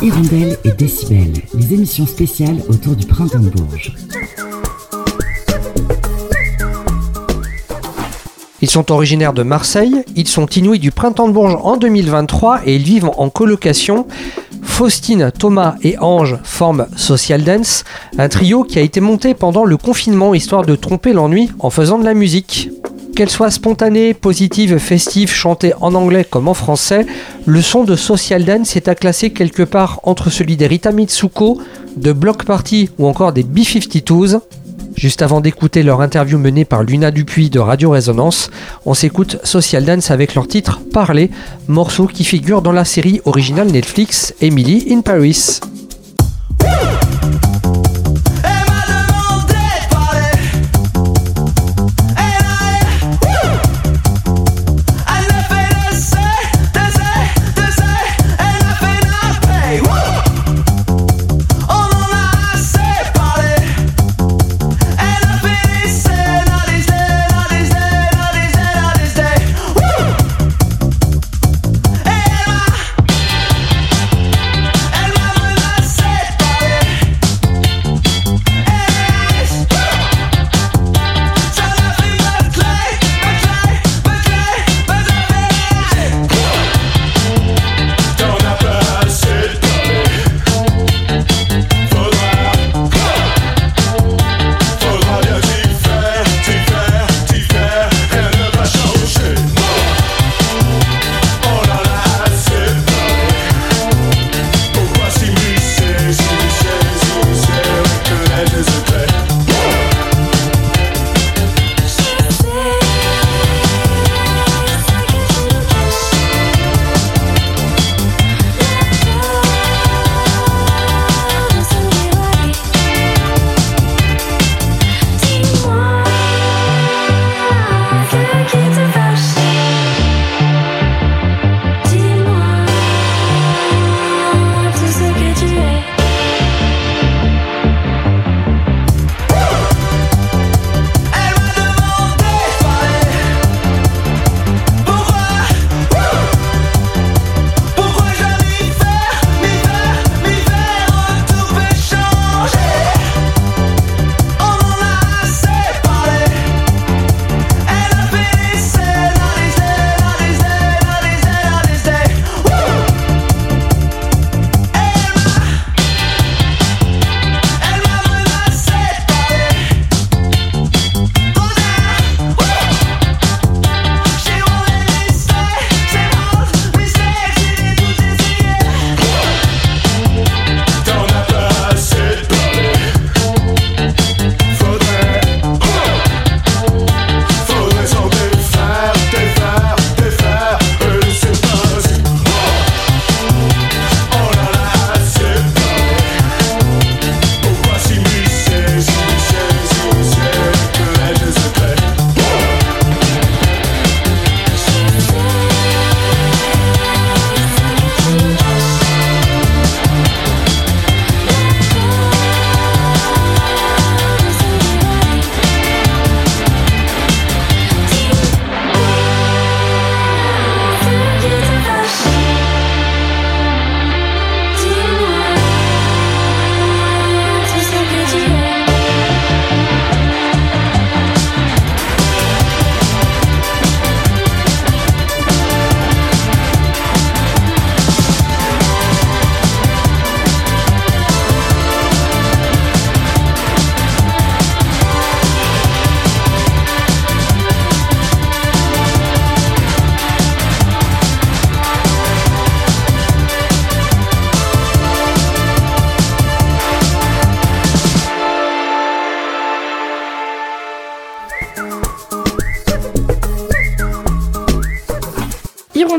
Hirondelle et Décibel, les émissions spéciales autour du printemps de Bourges. Ils sont originaires de Marseille, ils sont inouïs du printemps de Bourges en 2023 et ils vivent en colocation. Faustine, Thomas et Ange forment Social Dance, un trio qui a été monté pendant le confinement histoire de tromper l'ennui en faisant de la musique. Qu'elle soit spontanée, positive, festive, chantée en anglais comme en français, le son de Social Dance est à classer quelque part entre celui des Rita Mitsuko, de Block Party ou encore des B-52s. Juste avant d'écouter leur interview menée par Luna Dupuis de Radio Résonance, on s'écoute Social Dance avec leur titre Parler, morceau qui figure dans la série originale Netflix Emily in Paris.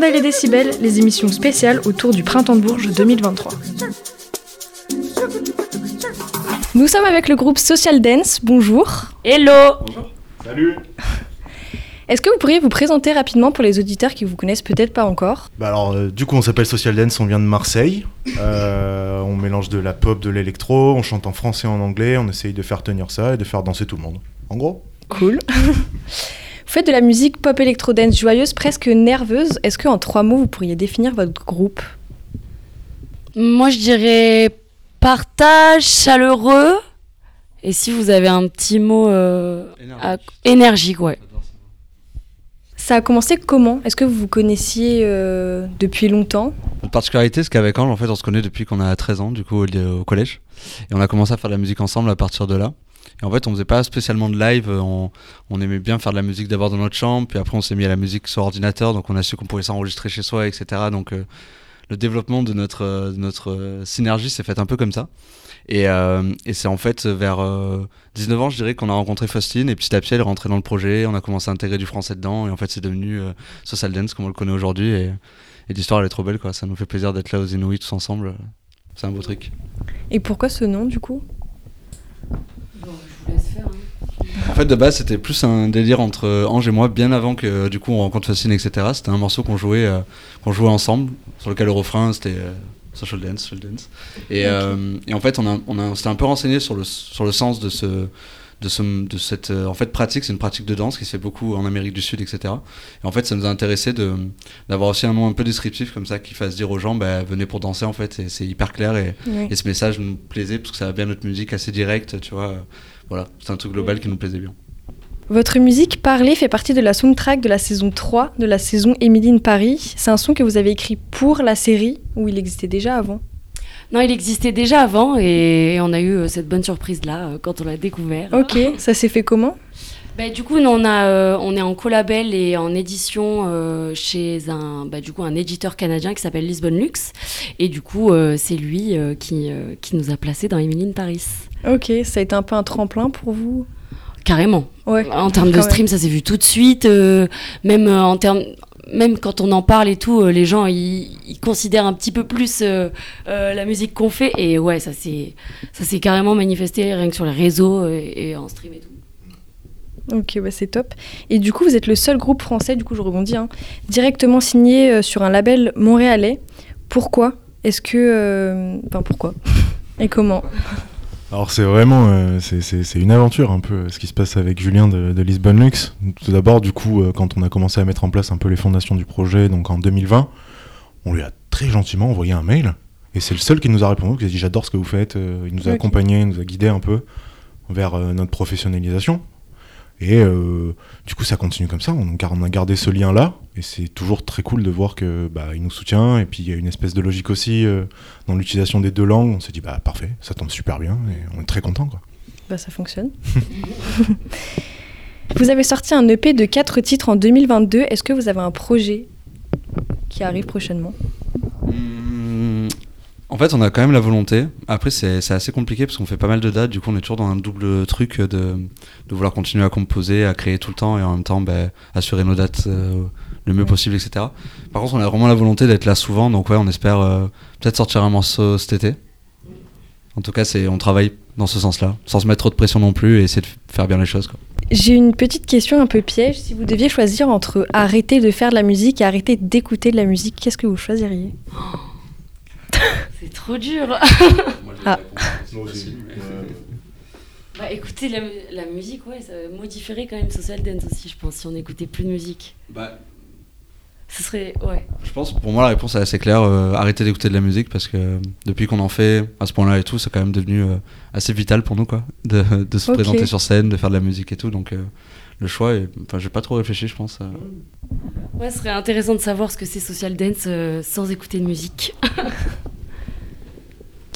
Les décibels, les émissions spéciales autour du Printemps de Bourges 2023. Nous sommes avec le groupe Social Dance. Bonjour. Hello. Salut. Est-ce que vous pourriez vous présenter rapidement pour les auditeurs qui vous connaissent peut-être pas encore? Bah alors, euh, du coup, on s'appelle Social Dance, on vient de Marseille. Euh, on mélange de la pop, de l'électro, on chante en français et en anglais, on essaye de faire tenir ça et de faire danser tout le monde. En gros. Cool. Vous faites de la musique pop électro-dance joyeuse, presque nerveuse. Est-ce qu'en trois mots, vous pourriez définir votre groupe? Moi, je dirais partage chaleureux. Et si vous avez un petit mot euh, à- énergique, ouais. Ça a commencé comment? Est-ce que vous vous connaissiez euh, depuis longtemps? Notre particularité, c'est qu'avec Ange, en fait, on se connaît depuis qu'on a 13 ans, du coup, au, au collège. Et on a commencé à faire de la musique ensemble à partir de là. Et en fait, on faisait pas spécialement de live. euh, On, aimait bien faire de la musique d'abord dans notre chambre, puis après, on s'est mis à la musique sur ordinateur. Donc, on a su qu'on pouvait s'enregistrer chez soi, etc. Donc, euh, le développement de notre, euh, synergie s'est fait un peu comme ça. Et, c'est en fait vers euh, 19 ans, je dirais, qu'on a rencontré Faustine. Et petit à petit, elle est rentrée dans le projet. On a commencé à intégrer du français dedans. Et en fait, c'est devenu Social Dance, comme on le connaît aujourd'hui. Et, l'histoire, elle est trop belle, quoi. Ça nous fait plaisir d'être là aux Inouïs tous ensemble. C'est un beau truc. Et pourquoi ce nom du coup? En fait, de base, c'était plus un délire entre Ange et moi, bien avant que du coup on rencontre Faustine, etc. C'était un morceau qu'on jouait, euh, qu'on jouait ensemble, sur lequel le refrain c'était euh, Social Dance, Social Dance. Et, euh, et en fait, on, a, on, a, on s'était un peu renseigné sur le, sur le sens de ce. De, ce, de cette en fait pratique c'est une pratique de danse qui se fait beaucoup en Amérique du Sud etc et en fait ça nous a intéressé de d'avoir aussi un nom un peu descriptif comme ça qui fasse dire aux gens bah, venez pour danser en fait c'est hyper clair et, Oui. et ce message nous plaisait parce que ça va bien notre musique assez directe tu vois voilà c'est un truc global qui nous plaisait bien Votre musique Parler fait partie de la soundtrack de la saison 3 de la saison Emily in Paris. C'est un son que vous avez écrit pour la série ou il existait déjà avant? Non, il existait déjà avant et on a eu euh, cette bonne surprise là euh, quand on l'a découvert. Ok, ça s'est fait comment? Bah, du coup, nous, on, a, euh, on est en collabel et en édition euh, chez un, bah, du coup, un éditeur canadien qui s'appelle Lisbonne Lux. Et du coup, euh, c'est lui qui, qui nous a placés dans Emeline Paris. Ok, ça a été un peu un tremplin pour vous? Carrément. Ouais. En termes de stream, ça s'est vu tout de suite. même en termes. Même quand on en parle et tout, les gens ils, ils considèrent un petit peu plus euh, euh, la musique qu'on fait et ouais ça s'est ça s'est carrément manifesté rien que sur les réseaux et, et en stream et tout. Ok, bah c'est top. Et du coup, vous êtes le seul groupe français, du coup je rebondis, hein, directement signé euh, sur un label montréalais. Pourquoi Est-ce que... euh, Enfin, pourquoi Et comment Alors c'est vraiment euh, c'est- une aventure un peu ce qui se passe avec Julien de, de Lisbonne Lux. Tout d'abord du coup euh, quand on a commencé à mettre en place un peu les fondations du projet donc en 2020, on lui a très gentiment envoyé un mail et c'est le seul qui nous a répondu qui a dit j'adore ce que vous faites, il nous a Ok. accompagnés, il nous a guidés un peu vers euh, notre professionnalisation. Et euh, du coup ça continue comme ça, on, a gardé ce lien là et c'est toujours très cool de voir que bah, nous soutient et puis il y a une espèce de logique aussi euh, dans l'utilisation des deux langues. On s'est dit bah parfait, ça tombe super bien et on est très content quoi. Bah ça fonctionne. vous avez sorti un EP de 4 titres en 2022. Est-ce que vous avez un projet qui arrive prochainement? En fait, on a quand même la volonté. Après, c'est assez compliqué parce qu'on fait pas mal de dates. Du coup, on est toujours dans un double truc de, de vouloir continuer à composer, à créer tout le temps et en même temps ben, assurer nos dates euh, le mieux possible, etc. Par contre, on a vraiment la volonté d'être là souvent. Donc, ouais, on espère euh, peut-être sortir un morceau cet été. En tout cas, on travaille dans ce sens-là, sans se mettre trop de pression non plus et essayer de faire bien les choses. J'ai une petite question un peu piège. Si vous deviez choisir entre arrêter de faire de la musique et arrêter d'écouter de la musique, qu'est-ce que vous choisiriez? C'est trop dur. Ah. Bah écoutez, la, la musique, ouais, ça modifierait quand même Social Dance aussi, je pense, si on écoutait plus de musique. Ce serait, ouais. Je pense, pour moi, la réponse est assez claire. euh, arrêter d'écouter de la musique parce que euh, depuis qu'on en fait à ce point-là et tout, c'est quand même devenu euh, assez vital pour nous, quoi, de, de se présenter sur scène, de faire de la musique et tout. Donc, euh, le choix, est... enfin, j'ai pas trop réfléchi, je pense. euh. Ouais, ce serait intéressant de savoir ce que c'est Social Dance euh, sans écouter de musique.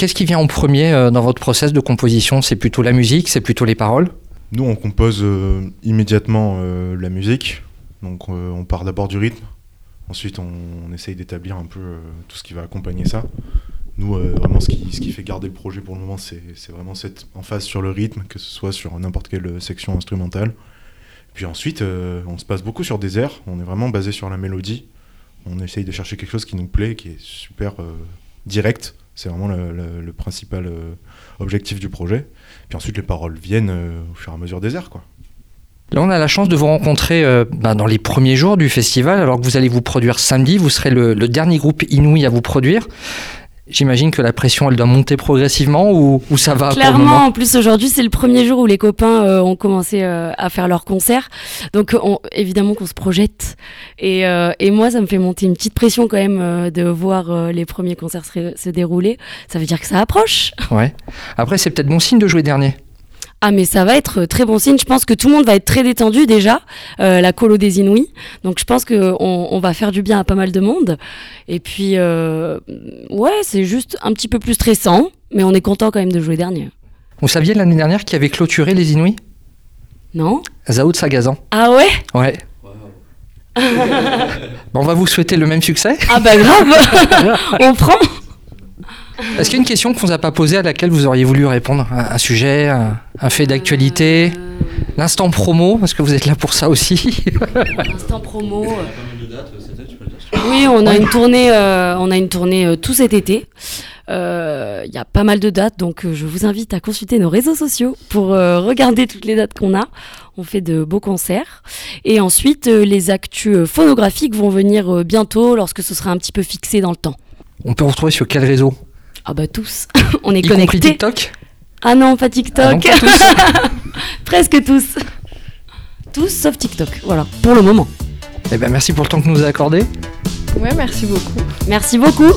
Qu'est-ce qui vient en premier euh, dans votre process de composition? C'est plutôt la musique, c'est plutôt les paroles? Nous, on compose euh, immédiatement euh, la musique. Donc, on part d'abord du rythme. Ensuite, on, essaye d'établir un peu tout ce qui va accompagner ça. Nous, vraiment, ce qui, fait garder le projet pour le moment, c'est vraiment cette emphase sur le rythme, que ce soit sur n'importe quelle section instrumentale. Puis ensuite, on se passe beaucoup sur des airs. On est vraiment basé sur la mélodie. On essaye de chercher quelque chose qui nous plaît, qui est super direct. C'est vraiment le, principal euh, objectif du projet. Puis ensuite, les paroles viennent euh, au fur et à mesure des airs, quoi. Là, on a la chance de vous rencontrer euh, ben, dans les premiers jours du festival, alors que vous allez vous produire samedi. Vous serez le dernier groupe inouï à vous produire. J'imagine que la pression, elle doit monter progressivement ou, ou ça va pour le Clairement, moment en plus aujourd'hui c'est le premier jour où les copains euh, ont commencé euh, à faire leur concert, donc on- évidemment qu'on se projette. Et, euh, et moi ça me fait monter une petite pression quand même de voir les premiers concerts se, se dérouler. Ça veut dire que ça approche. Ouais. Après, c'est peut-être bon signe de jouer dernier. Ah mais ça va être très bon signe. Je pense que tout le monde va être très détendu déjà, euh, la colo des Inouïs. Donc je pense que on, on va faire du bien à pas mal de monde. Et puis euh, ouais, c'est juste un petit peu plus stressant, mais on est content quand même de jouer dernier. Vous saviez l'année dernière qui avait clôturé les Inuits Non Zao de Sagazan. Ah ouais? Ouais. Bon, on va vous souhaiter le même succès. Ah bah grave On prend Est-ce qu'il y a une question qu'on vous a pas posée à laquelle vous auriez voulu répondre Un, un sujet, un, un fait d'actualité? L'instant promo, parce que vous êtes là pour ça aussi. Instant promo. Oui, on a une tournée, euh, on a une tournée euh, tout cet été. Euh, Il y a pas mal de dates, donc euh, je vous invite à consulter nos réseaux sociaux pour euh, regarder toutes les dates qu'on a. On fait de beaux concerts. Et ensuite, euh, les actus phonographiques vont venir euh, bientôt lorsque ce sera un petit peu fixé dans le temps. On peut vous retrouver sur quel réseau? Ah bah tous, on est Y connectés. TikTok Ah non, pas Ah, TikTok. pas tous. Presque tous. Tous sauf TikTok. Voilà, pour le moment. Eh ben, merci pour le temps que vous nous avez accordé. Ouais, merci beaucoup. Merci beaucoup.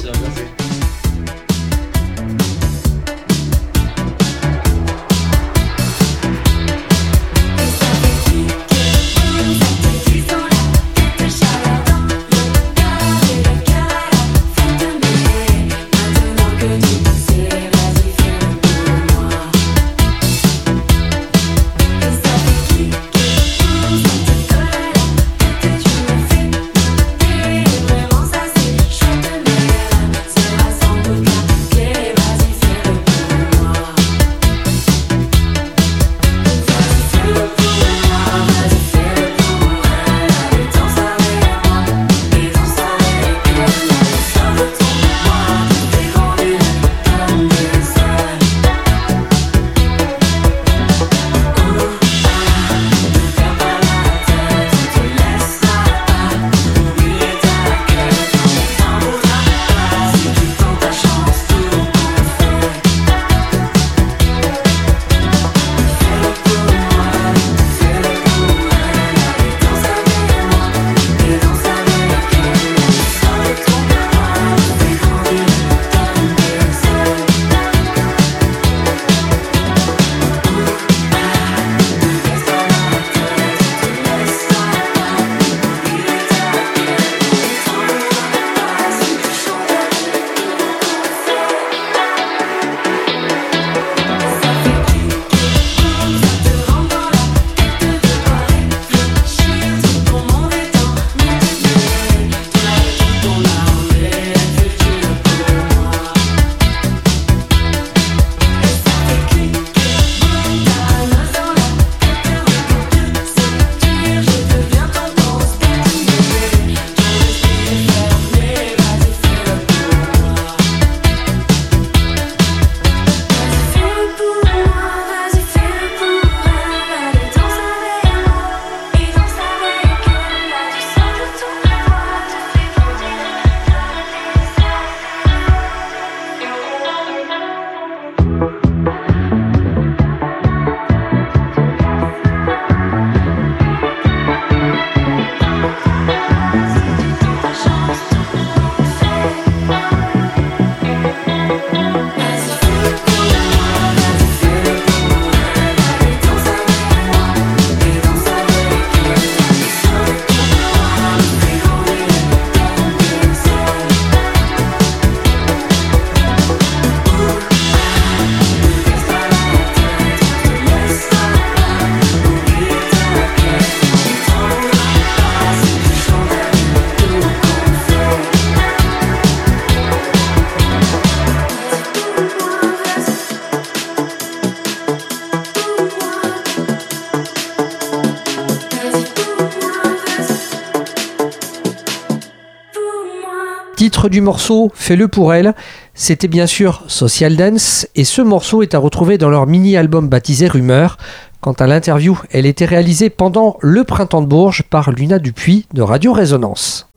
Du morceau Fais-le pour elle, c'était bien sûr Social Dance et ce morceau est à retrouver dans leur mini-album baptisé Rumeur. Quant à l'interview, elle était réalisée pendant le printemps de Bourges par Luna Dupuis de Radio Résonance.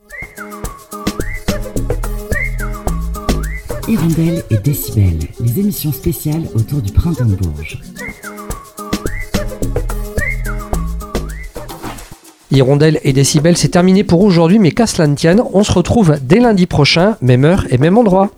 Hirondelle et Décibel, les émissions spéciales autour du printemps de Bourges. Hirondelle et Décibel, c'est terminé pour aujourd'hui, mais qu'à cela ne tienne, on se retrouve dès lundi prochain, même heure et même endroit.